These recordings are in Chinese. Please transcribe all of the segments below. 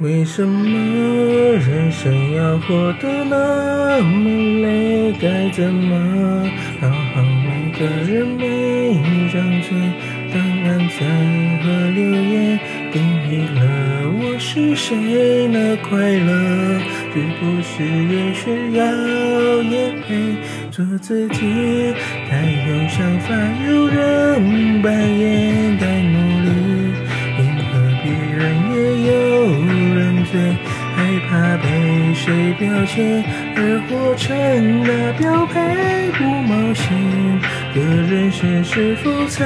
为什么人生要活得那么累？该怎么讨好每个人每一张嘴？当暗赞和留言定义了我是谁？那快乐是不是也需要也配做自己？太有想法，有人扮演，太努力害怕被谁标签而活成了标配，不冒险的人生是否才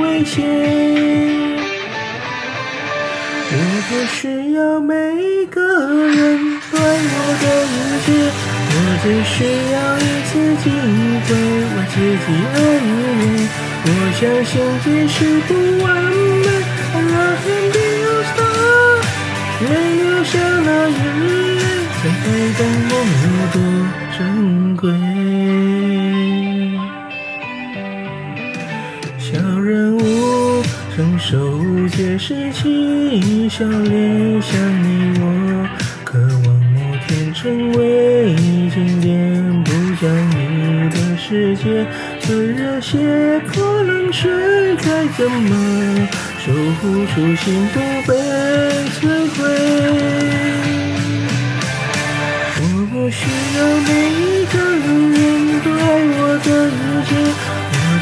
危险？我不需要每个人对我的一切，我只需要一次机会为自己爱一遍。我相信即使不完美，I can 会懂梦有多珍贵。小人物承受无解事情，笑脸像你我，渴望某天成为经典，不讲你的世界最热血泼冷水，该怎么守护初心不被摧毁？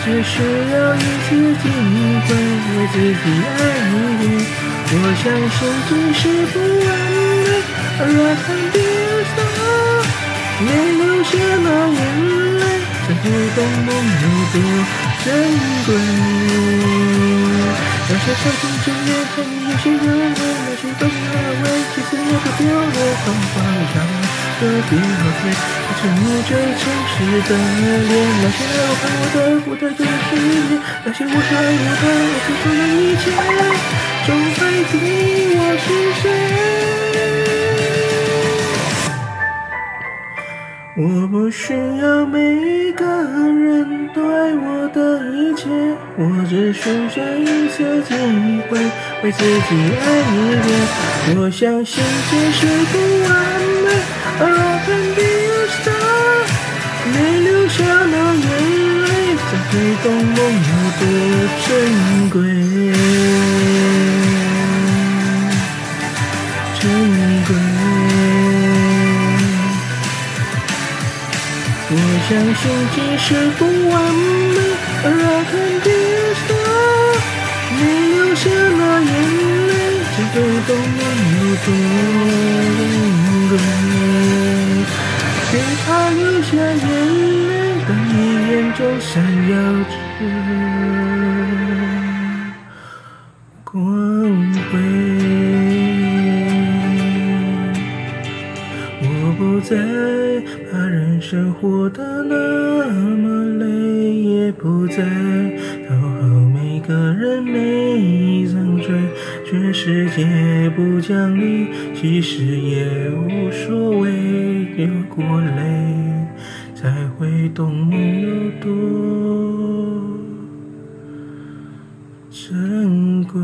只需要一次机会为自己爱一遍。我相信即使不完美，I can be a star，没流下那眼泪，才会懂梦有多珍贵。那些曾经眷恋和你有些热烈，那些都是安慰，其实也不丢脸。童话上的别后退，我沉默着城市的脸。那些老怕我的我的誓言，那些我说爱我的，我付出了一切，终还记我是谁。我不需要每一个人对我的一切，我只需要一次机会为自己爱一遍。我相信即使不完美，I can be a star，没流下那眼泪，才会懂梦有多珍贵，珍贵。我相信即使不完美而肯定说你流下了眼泪，才会懂梦有多珍贵。别怕流下眼泪，当你眼中闪耀着不再把人生活得那么累，也不再讨好每个人每一张嘴。全世界不讲理，其实也无所谓。流过泪，才会懂梦有多珍贵。